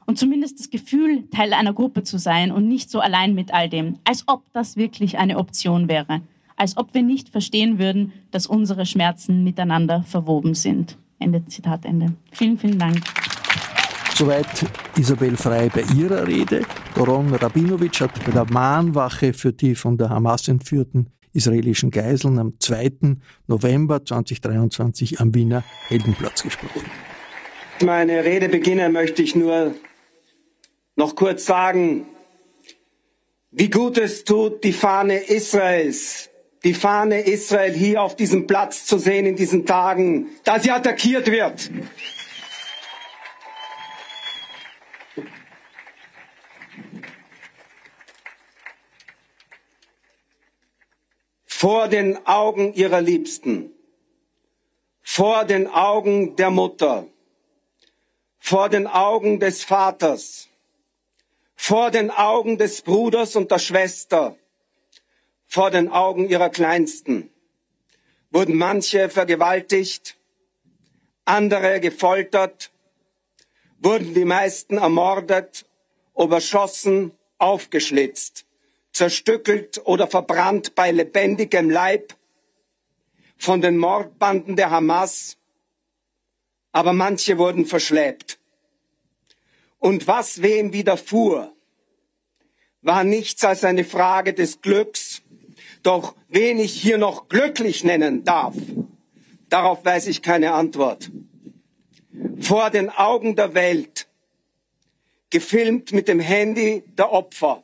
Und zumindest das Gefühl, Teil einer Gruppe zu sein und nicht so allein mit all dem. Als ob das wirklich eine Option wäre. Als ob wir nicht verstehen würden, dass unsere Schmerzen miteinander verwoben sind. Ende Zitat Ende. Vielen, vielen Dank. Soweit Isabel Frei bei ihrer Rede. Doron Rabinovic hat bei der Mahnwache für die von der Hamas entführten israelischen Geiseln am 2. November 2023 am Wiener Heldenplatz gesprochen. Meine Rede beginne möchte ich nur noch kurz sagen, wie gut es tut, die Fahne Israels, die Fahne Israel hier auf diesem Platz zu sehen in diesen Tagen, da sie attackiert wird. vor den Augen ihrer Liebsten, vor den Augen der Mutter, vor den Augen des Vaters, vor den Augen des Bruders und der Schwester, vor den Augen ihrer Kleinsten wurden manche vergewaltigt, andere gefoltert, wurden die meisten ermordet, überschossen, aufgeschlitzt zerstückelt oder verbrannt bei lebendigem Leib von den Mordbanden der Hamas, aber manche wurden verschleppt. Und was wem widerfuhr, war nichts als eine Frage des Glücks, doch wen ich hier noch glücklich nennen darf, darauf weiß ich keine Antwort. Vor den Augen der Welt, gefilmt mit dem Handy der Opfer,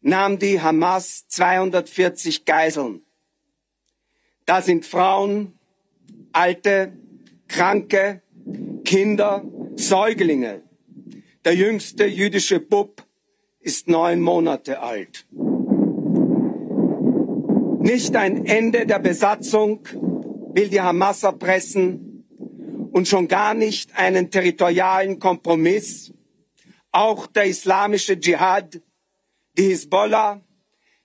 nahm die Hamas 240 Geiseln. Da sind Frauen, Alte, Kranke, Kinder, Säuglinge. Der jüngste jüdische Bub ist neun Monate alt. Nicht ein Ende der Besatzung will die Hamas erpressen und schon gar nicht einen territorialen Kompromiss. Auch der islamische Dschihad die Hisbollah,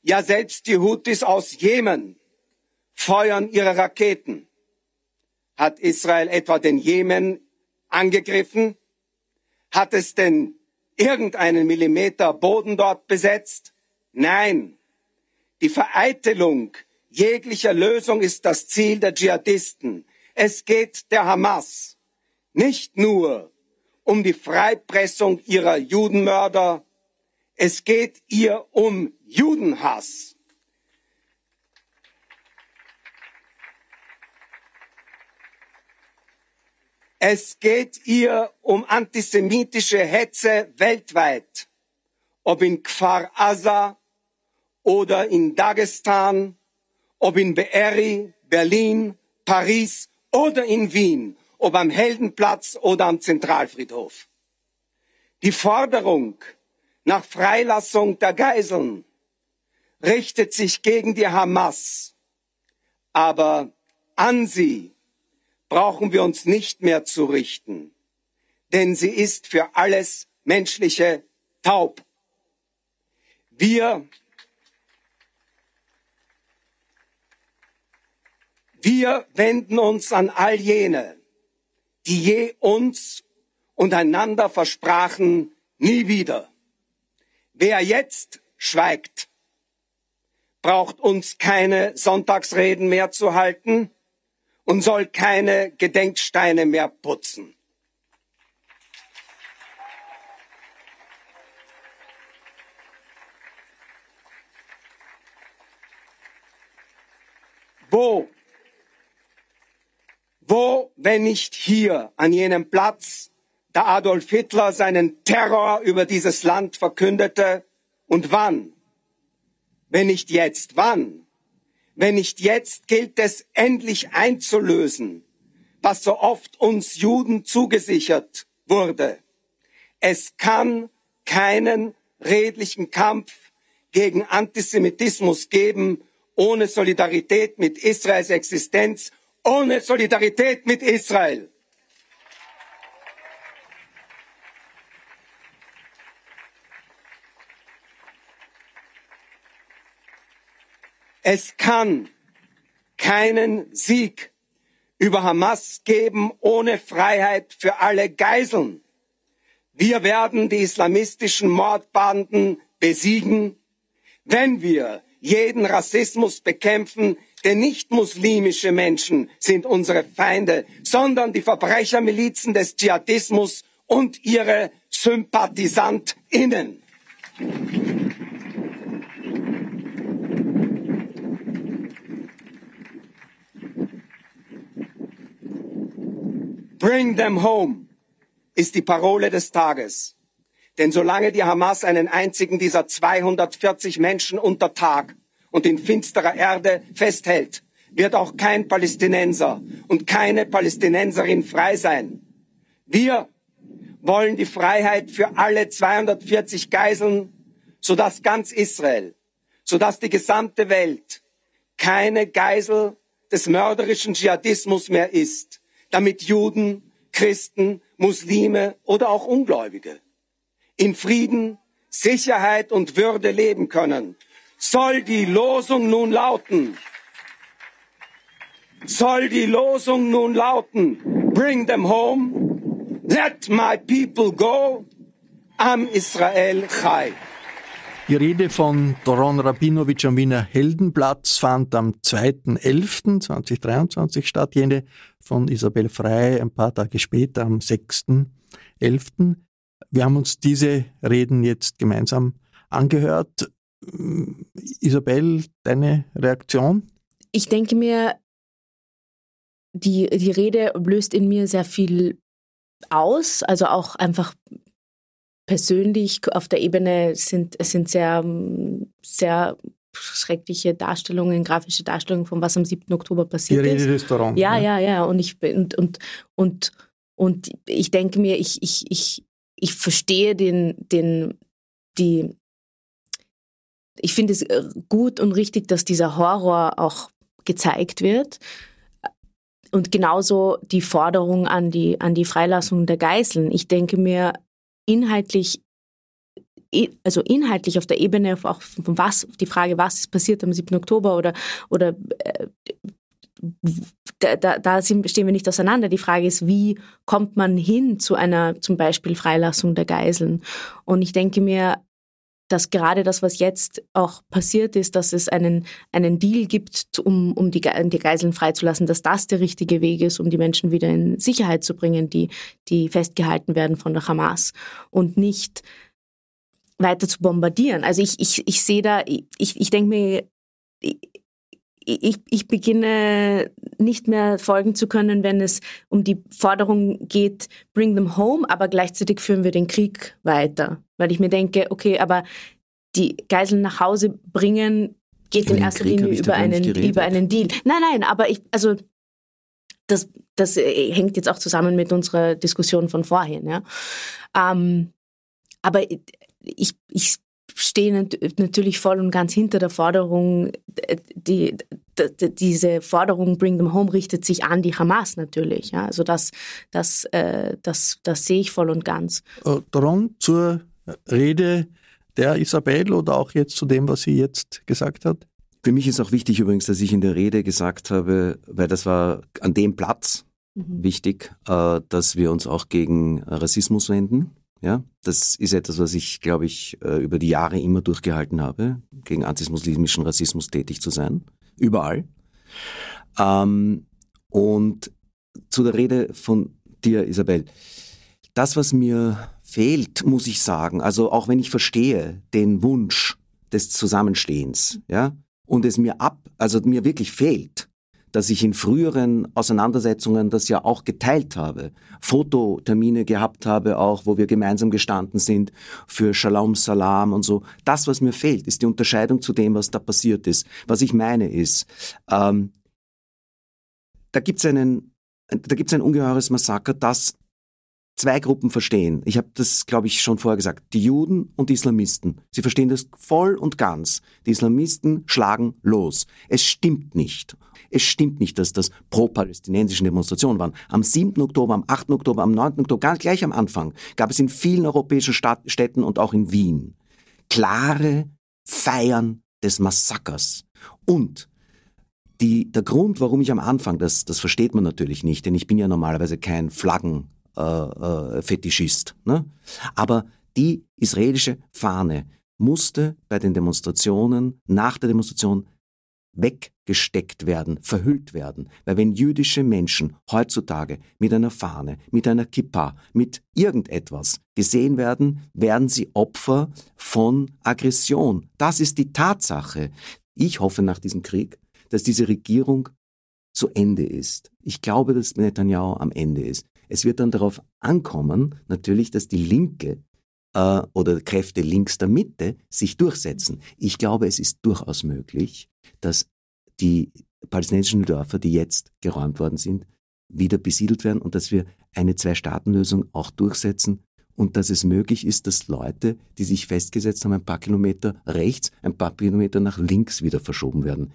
ja selbst die Houthis aus Jemen feuern ihre Raketen. Hat Israel etwa den Jemen angegriffen? Hat es denn irgendeinen Millimeter Boden dort besetzt? Nein. Die Vereitelung jeglicher Lösung ist das Ziel der Dschihadisten. Es geht der Hamas nicht nur um die Freipressung ihrer Judenmörder, es geht ihr um Judenhass. Es geht ihr um antisemitische Hetze weltweit, ob in Kfar Aza oder in Dagestan, ob in Be'eri, Berlin, Paris oder in Wien, ob am Heldenplatz oder am Zentralfriedhof. Die Forderung nach Freilassung der Geiseln richtet sich gegen die Hamas. Aber an sie brauchen wir uns nicht mehr zu richten, denn sie ist für alles Menschliche taub. Wir, wir wenden uns an all jene, die je uns und einander versprachen, nie wieder. Wer jetzt schweigt, braucht uns keine Sonntagsreden mehr zu halten und soll keine Gedenksteine mehr putzen. Wo, Wo, wenn nicht hier, an jenem Platz, da Adolf Hitler seinen Terror über dieses Land verkündete? Und wann? Wenn nicht jetzt, wann? Wenn nicht jetzt gilt es endlich einzulösen, was so oft uns Juden zugesichert wurde. Es kann keinen redlichen Kampf gegen Antisemitismus geben ohne Solidarität mit Israels Existenz, ohne Solidarität mit Israel. Es kann keinen Sieg über Hamas geben ohne Freiheit für alle Geiseln. Wir werden die islamistischen Mordbanden besiegen, wenn wir jeden Rassismus bekämpfen, denn nicht muslimische Menschen sind unsere Feinde, sondern die Verbrechermilizen des Dschihadismus und ihre Sympathisantinnen. Bring them home ist die Parole des Tages. Denn solange die Hamas einen einzigen dieser 240 Menschen unter Tag und in finsterer Erde festhält, wird auch kein Palästinenser und keine Palästinenserin frei sein. Wir wollen die Freiheit für alle 240 Geiseln, sodass ganz Israel, sodass die gesamte Welt keine Geisel des mörderischen Dschihadismus mehr ist, damit Juden, Christen, Muslime oder auch Ungläubige in Frieden, Sicherheit und Würde leben können, soll die Losung nun lauten, soll die Losung nun lauten, bring them home, let my people go, am Israel chai. Die Rede von Doron Rabinowitsch am Wiener Heldenplatz fand am 2.11.2023 statt, jene von Isabel Frey ein paar Tage später am 6.11. Wir haben uns diese Reden jetzt gemeinsam angehört. Isabel, deine Reaktion? Ich denke mir, die, die Rede löst in mir sehr viel aus, also auch einfach persönlich auf der Ebene sind es sind sehr, sehr schreckliche Darstellungen, grafische Darstellungen von was am 7. Oktober passiert Die ist. Restaurant. Ja, ja, ja. Und ich und, und, und, und ich denke mir, ich, ich, ich, ich verstehe den, den, die, ich finde es gut und richtig, dass dieser Horror auch gezeigt wird. Und genauso die Forderung an die, an die Freilassung der Geiseln. Ich denke mir, inhaltlich, also inhaltlich auf der Ebene auch von was, die Frage, was ist passiert am 7. Oktober oder, oder äh, da, da, da stehen wir nicht auseinander. Die Frage ist, wie kommt man hin zu einer zum Beispiel Freilassung der Geiseln? Und ich denke mir, dass gerade das, was jetzt auch passiert ist, dass es einen, einen Deal gibt, um, um die, die Geiseln freizulassen, dass das der richtige Weg ist, um die Menschen wieder in Sicherheit zu bringen, die, die festgehalten werden von der Hamas und nicht weiter zu bombardieren. Also ich, ich, ich sehe da, ich, ich denke mir, ich, ich beginne nicht mehr folgen zu können, wenn es um die Forderung geht, bring them home, aber gleichzeitig führen wir den Krieg weiter. Weil ich mir denke, okay, aber die Geiseln nach Hause bringen geht in erster Linie über einen, über einen Deal. Nein, nein, aber ich, also das, das äh, hängt jetzt auch zusammen mit unserer Diskussion von vorhin. Ja. Ähm, aber ich, ich stehe natürlich voll und ganz hinter der Forderung, die, die, diese Forderung Bring them home richtet sich an die Hamas natürlich. Ja? Also das, das, äh, das, das sehe ich voll und ganz. Äh, Darum zur Rede der Isabel oder auch jetzt zu dem, was sie jetzt gesagt hat? Für mich ist auch wichtig übrigens, dass ich in der Rede gesagt habe, weil das war an dem Platz mhm. wichtig, äh, dass wir uns auch gegen Rassismus wenden ja, das ist etwas, was ich, glaube ich, äh, über die Jahre immer durchgehalten habe, gegen antismuslimischen Rassismus tätig zu sein. Überall. Ähm, und zu der Rede von dir, Isabel. Das, was mir fehlt, muss ich sagen, also auch wenn ich verstehe den Wunsch des Zusammenstehens, ja, und es mir ab, also mir wirklich fehlt, dass ich in früheren Auseinandersetzungen das ja auch geteilt habe, Fototermine gehabt habe, auch wo wir gemeinsam gestanden sind für Shalom Salam und so. Das, was mir fehlt, ist die Unterscheidung zu dem, was da passiert ist. Was ich meine ist, ähm, da gibt's einen, da gibt's ein ungeheures Massaker, das zwei Gruppen verstehen. Ich habe das, glaube ich, schon vorher gesagt. Die Juden und die Islamisten. Sie verstehen das voll und ganz. Die Islamisten schlagen los. Es stimmt nicht. Es stimmt nicht, dass das pro-palästinensische Demonstrationen waren. Am 7. Oktober, am 8. Oktober, am 9. Oktober, ganz gleich am Anfang, gab es in vielen europäischen Stadt, Städten und auch in Wien klare Feiern des Massakers. Und die, der Grund, warum ich am Anfang, das, das versteht man natürlich nicht, denn ich bin ja normalerweise kein Flaggen, äh, äh, Fetischist. Ne? Aber die israelische Fahne musste bei den Demonstrationen, nach der Demonstration weggesteckt werden, verhüllt werden. Weil wenn jüdische Menschen heutzutage mit einer Fahne, mit einer Kippa, mit irgendetwas gesehen werden, werden sie Opfer von Aggression. Das ist die Tatsache. Ich hoffe nach diesem Krieg, dass diese Regierung zu Ende ist. Ich glaube, dass Netanyahu am Ende ist. Es wird dann darauf ankommen, natürlich, dass die Linke äh, oder Kräfte links der Mitte sich durchsetzen. Ich glaube, es ist durchaus möglich, dass die palästinensischen Dörfer, die jetzt geräumt worden sind, wieder besiedelt werden und dass wir eine Zwei-Staaten-Lösung auch durchsetzen und dass es möglich ist, dass Leute, die sich festgesetzt haben, ein paar Kilometer rechts, ein paar Kilometer nach links wieder verschoben werden.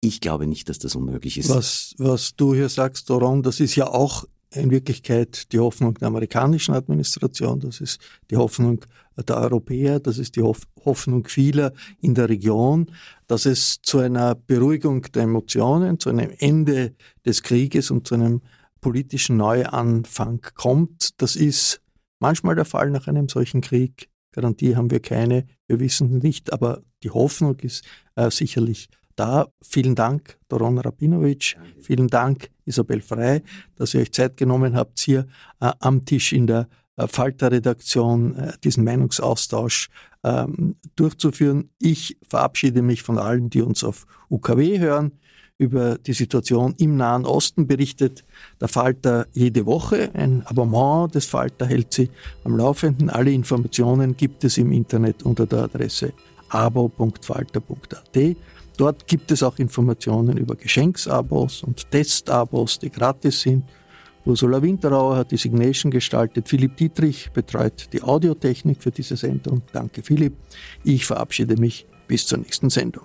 Ich glaube nicht, dass das unmöglich ist. Was, was du hier sagst, Doron, das ist ja auch in Wirklichkeit die Hoffnung der amerikanischen Administration, das ist die Hoffnung der Europäer, das ist die Hoffnung vieler in der Region, dass es zu einer Beruhigung der Emotionen, zu einem Ende des Krieges und zu einem politischen Neuanfang kommt. Das ist manchmal der Fall nach einem solchen Krieg. Garantie haben wir keine, wir wissen nicht, aber die Hoffnung ist äh, sicherlich da. Vielen Dank, Doron Rabinovic. Vielen Dank, Isabel Frei, dass ihr euch Zeit genommen habt, hier äh, am Tisch in der äh, Falter-Redaktion äh, diesen Meinungsaustausch ähm, durchzuführen. Ich verabschiede mich von allen, die uns auf UKW hören. Über die Situation im Nahen Osten berichtet der Falter jede Woche. Ein Abonnement des Falter hält sie am Laufenden. Alle Informationen gibt es im Internet unter der Adresse abo.falter.at. Dort gibt es auch Informationen über Geschenksabos und Testabos, die gratis sind. Ursula Winterauer hat die Signation gestaltet. Philipp Dietrich betreut die Audiotechnik für diese Sendung. Danke, Philipp. Ich verabschiede mich bis zur nächsten Sendung.